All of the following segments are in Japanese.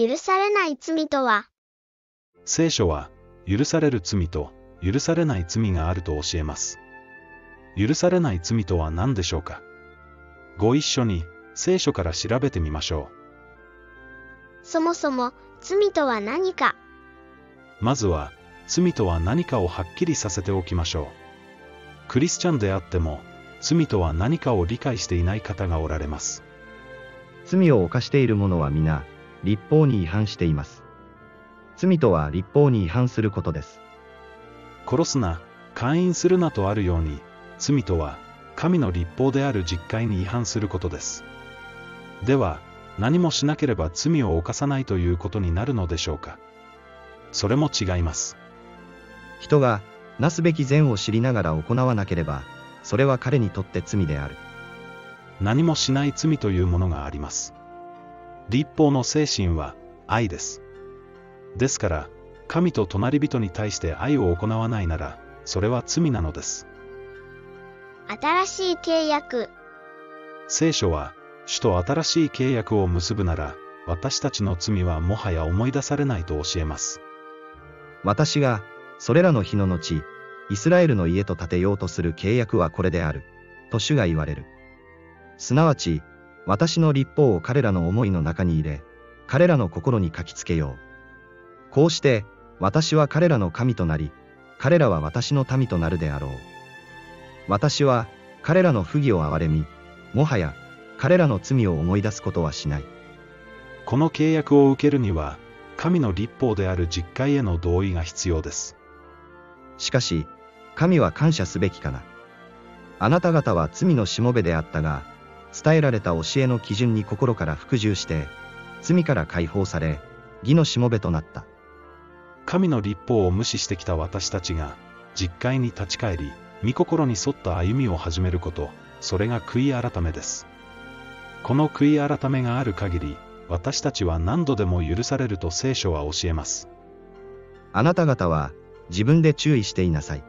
許されない罪とは、聖書は、許される罪と、許されない罪があると教えます。許されない罪とは何でしょうか？ご一緒に、聖書から調べてみましょそもそも罪とは何か、う。まずは、罪とは何かをはっきりさせておきましょう。クリスチャンであっても、罪とは何かを理解していない方がおられます。罪を犯している者は皆、立法に違反しています。罪とは立法に違反することです。殺すな、勧誘するなとあるように、罪とは、神の立法である実戒に違反することです。では、何もしなければ罪を犯さないということになるのでしょうかそれも違います。人が、なすべき善を知りながら行わなければ、それは彼にとって罪である。何もしない罪というものがあります。立法の精神は愛です。ですから、神と隣人に対して愛を行わないなら、それは罪なのです。新しい契約、聖書は、主と新しい契約を結ぶなら、私たちの罪はもはや思い出されないと教えます。私が、それらの日の後、イスラエルの家と建てようとする契約はこれである。と主が言われる。すなわち、私の立法を彼らの思いの中に入れ、彼らの心に書きつけよう。こうして、私は彼らの神となり、彼らは私の民となるであろう。私は、彼らの不義を憐れみ、もはや、彼らの罪を思い出すことはしない。この契約を受けるには、神の立法である実戒への同意が必要です。しかし、神は感謝すべきかな。あなた方は罪のしもべであったが、伝えられた教えの基準に心から服従して、罪から解放され、義のしもべとなった。神の立法を無視してきた私たちが、実戒に立ち返り、御心に沿った歩みを始めること、それが悔い改めです。この悔い改めがある限り、私たちは何度でも許されると聖書は教えます。あなた方は、自分で注意していなさい。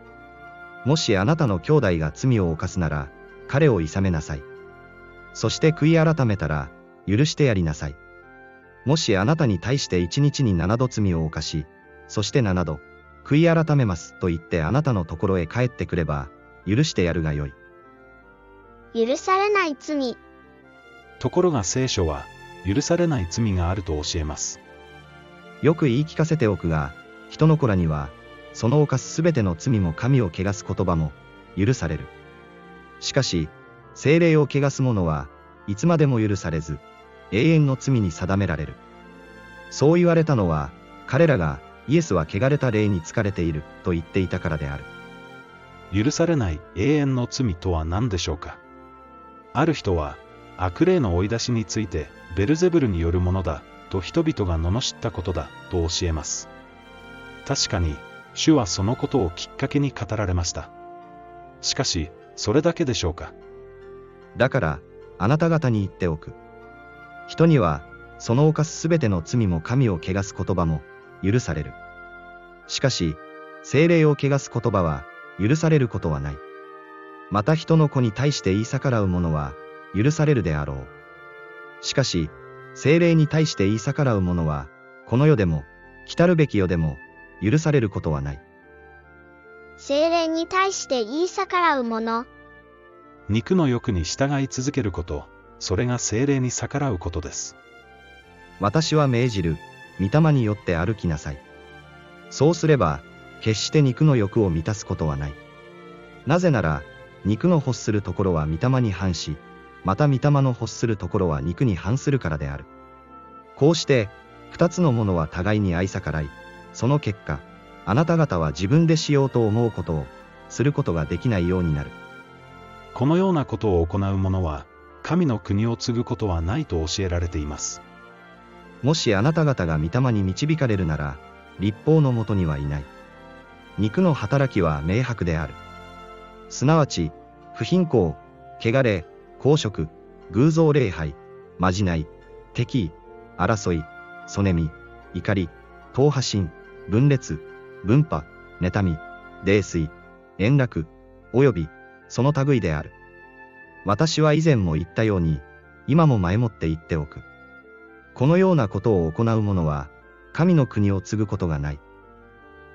もしあなたの兄弟が罪を犯すなら、彼を諌めなさい。そして悔い改めたら、許してやりなさい。もしあなたに対して一日に七度罪を犯し、そして七度、悔い改めますと言ってあなたのところへ帰ってくれば、許してやるがよい。許されない罪、ところが聖書は、許されない罪があると教えます。よく言い聞かせておくが、人の子らには、その犯すすべての罪も神を汚す言葉も、許される。しかし、精霊を汚す者はいつまでも許されず、永遠の罪に定められる。そう言われたのは、彼らがイエスは汚れた霊に疲れていると言っていたからである。許されない永遠の罪とは何でしょうかある人は、悪霊の追い出しについて、ベルゼブルによるものだ、と人々が罵ったことだ、と教えます。確かに、主はそのことをきっかけに語られました。しかし、それだけでしょうかだから、あなた方に言っておく。人には、その犯すすべての罪も神を汚す言葉も、許される。しかし、精霊を汚す言葉は、許されることはない。また人の子に対して言い逆らう者は、許されるであろう。しかし、精霊に対して言い逆らう者は、この世でも、来たるべき世でも、許されることはない。精霊に対して言い逆らう者、肉の欲に従い続けること、それが精霊に逆らうことです。私は命じる、御霊によって歩きなさい。そうすれば、決して肉の欲を満たすことはない。なぜなら、肉の欲するところは御霊に反し、また御霊の欲するところは肉に反するからである。こうして、二つのものは互いに愛逆らい、その結果、あなた方は自分でしようと思うことを、することができないようになる。このようなことを行う者は、神の国を継ぐことはないと教えられています。もしあなた方が御霊に導かれるなら、立法のもとにはいない。肉の働きは明白である。すなわち、不貧困、汚れ、公職、偶像礼拝、まじない、敵意、争い、そねみ、怒り、党派心、分裂、分派、妬み、泥酔、円楽、および、その類である。私は以前も言ったように、今も前もって言っておく。このようなことを行う者は、神の国を継ぐことがない。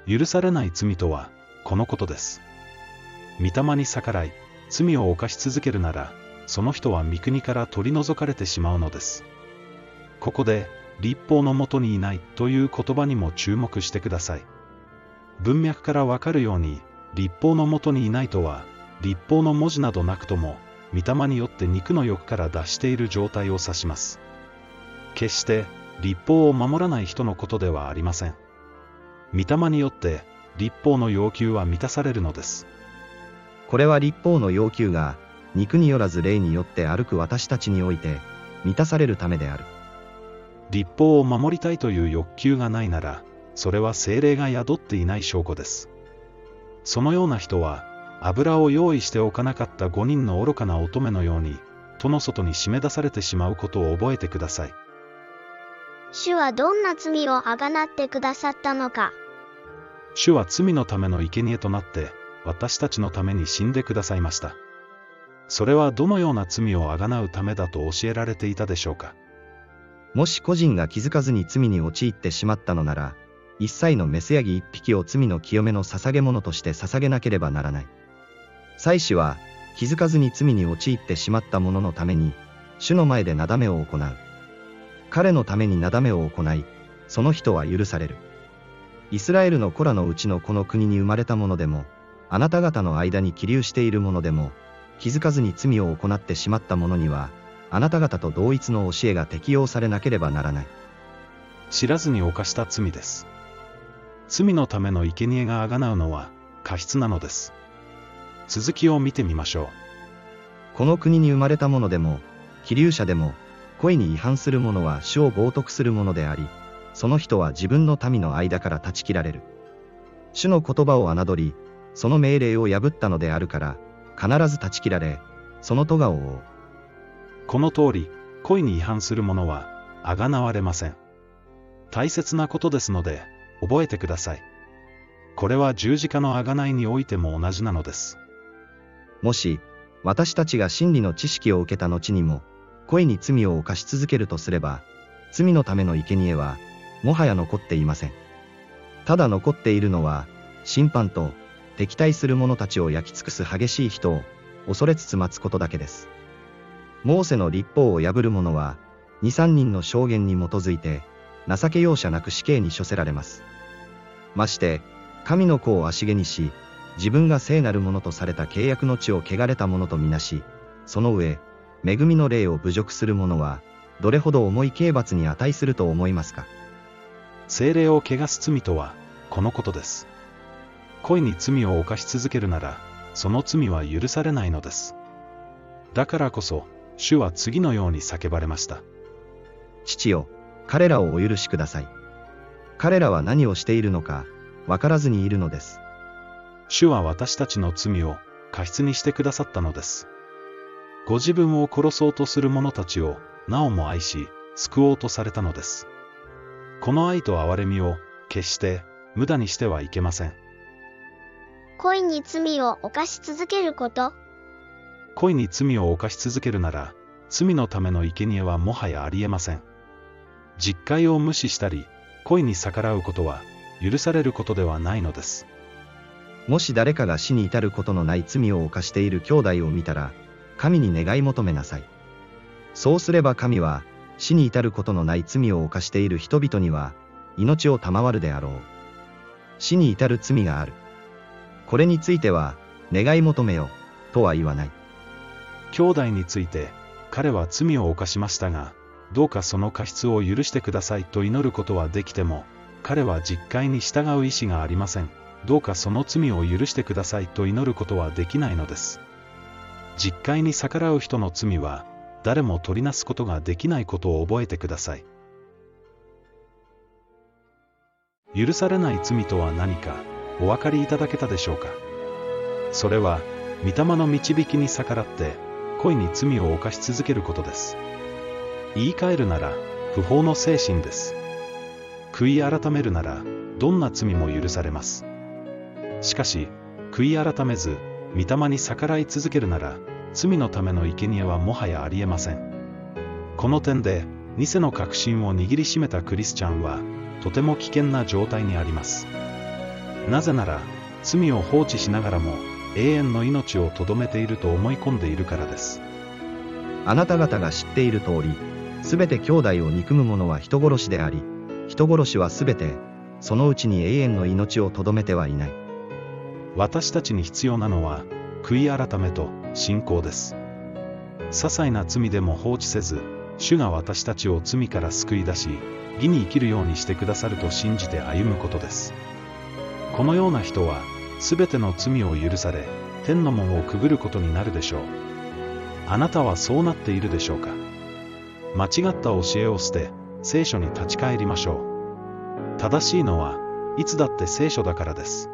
許されない罪とは、このことです。御霊に逆らい、罪を犯し続けるなら、その人は御国から取り除かれてしまうのです。ここで、立法のもとにいないという言葉にも注目してください。文脈からわかるように、立法のもとにいないとは、立法の文字などなくとも、御霊によって肉の欲から脱している状態を指します。決して、立法を守らない人のことではありません。御霊によって、立法の要求は満たされるのです。これは立法の要求が、肉によらず霊によって歩く私たちにおいて、満たされるためである。立法を守りたいという欲求がないなら、それは精霊が宿っていない証拠です。そのような人は、油を用意しておかなかった5人の愚かな乙女のように、戸の外に締め出されてしまうことを覚えてください。主はどんな罪をあがなってくださったのか？主は罪のための生贄となって、私たちのために死んでくださいました。それはどのような罪をあがなうためだと教えられていたでしょうか？もし個人が気づかずに罪に陥ってしまったのなら、一切のメスヤギ一匹を罪の清めの捧げ物として捧げなければならない。祭司は、気づかずに罪に陥ってしまった者のために、主の前でなだめを行う。彼のためになだめを行い、その人は許される。イスラエルの子らのうちのこの国に生まれた者でも、あなた方の間に起立している者でも、気づかずに罪を行ってしまった者には、あなた方と同一の教えが適用されなければならない。知らずに犯した罪です。罪のための生贄があがなうのは過失なのです。続きを見てみましょう。この国に生まれた者でも、気流者でも、恋に違反する者は主を冒涜する者であり、その人は自分の民の間から断ち切られる。主の言葉を侮り、その命令を破ったのであるから、必ず断ち切られ、その咎を負う。この通り、恋に違反する者は、あがなわれません。大切なことですので、覚えてください。これは十字架の贖いにおいても同じなのです。もし、私たちが真理の知識を受けた後にも、恋に罪を犯し続けるとすれば、罪のための生贄は、もはや残っていません。ただ残っているのは、審判と、敵対する者たちを焼き尽くす激しい人を、恐れつつ待つことだけです。モーセの立法を破る者は、二三人の証言に基づいて、情け容赦なく死刑に処せられます。まして、神の子を足毛にし、自分が聖なるものとされた契約の地を汚れたものとみなし、その上、恵みの霊を侮辱する者は、どれほど重い刑罰に値すると思いますか？精霊を汚す罪とは、このことです。恋に罪を犯し続けるなら、その罪は許されないのです。だからこそ、主は次のように叫ばれました。父よ、彼らをお許しください。彼らは何をしているのか、わからずにいるのです。主は私たちの罪を過失にしてくださったのです。ご自分を殺そうとする者たちをなおも愛し、救おうとされたのです。この愛と憐れみを決して無駄にしてはいけません。恋に罪を犯し続けること恋に罪を犯し続けるなら、罪のための生贄はもはやありえません。実戒を無視したり、恋に逆らうことは、許されることではないのです。もし誰かが死に至ることのない罪を犯している兄弟を見たら、神に願い求めなさい。そうすれば神は、死に至ることのない罪を犯している人々には、命を賜るであろう。死に至る罪がある。これについては、願い求めよ、とは言わない。兄弟について、彼は罪を犯しましたが、どうかその過失を許してくださいと祈ることはできても、彼は実戒に従う意志がありません。どうかその罪を許してくださいと祈ることはできないのです。実戒に逆らう人の罪は、誰も取りなすことができないことを覚えてください。許されない罪とは何か、お分かりいただけたでしょうか？それは、御霊の導きに逆らって、恋に罪を犯し続けることです。言い換えるなら、不法の精神です。悔い改めるなら、どんな罪も許されます。しかし、悔い改めず、御霊に逆らい続けるなら、罪のための生贄はもはやありえません。この点で、偽の確信を握りしめたクリスチャンは、とても危険な状態にあります。なぜなら、罪を放置しながらも、永遠の命をとどめていると思い込んでいるからです。あなた方が知っている通り、すべて兄弟を憎む者は人殺しであり、人殺しはすべて、そのうちに永遠の命をとどめてはいない。私たちに必要なのは、悔い改めと信仰です。些細な罪でも放置せず、主が私たちを罪から救い出し、義に生きるようにしてくださると信じて歩むことです。このような人は、すべての罪を許され、天の門をくぐることになるでしょう。あなたはそうなっているでしょうか間違った教えを捨て、聖書に立ち返りましょう。正しいのは、いつだって聖書だからです。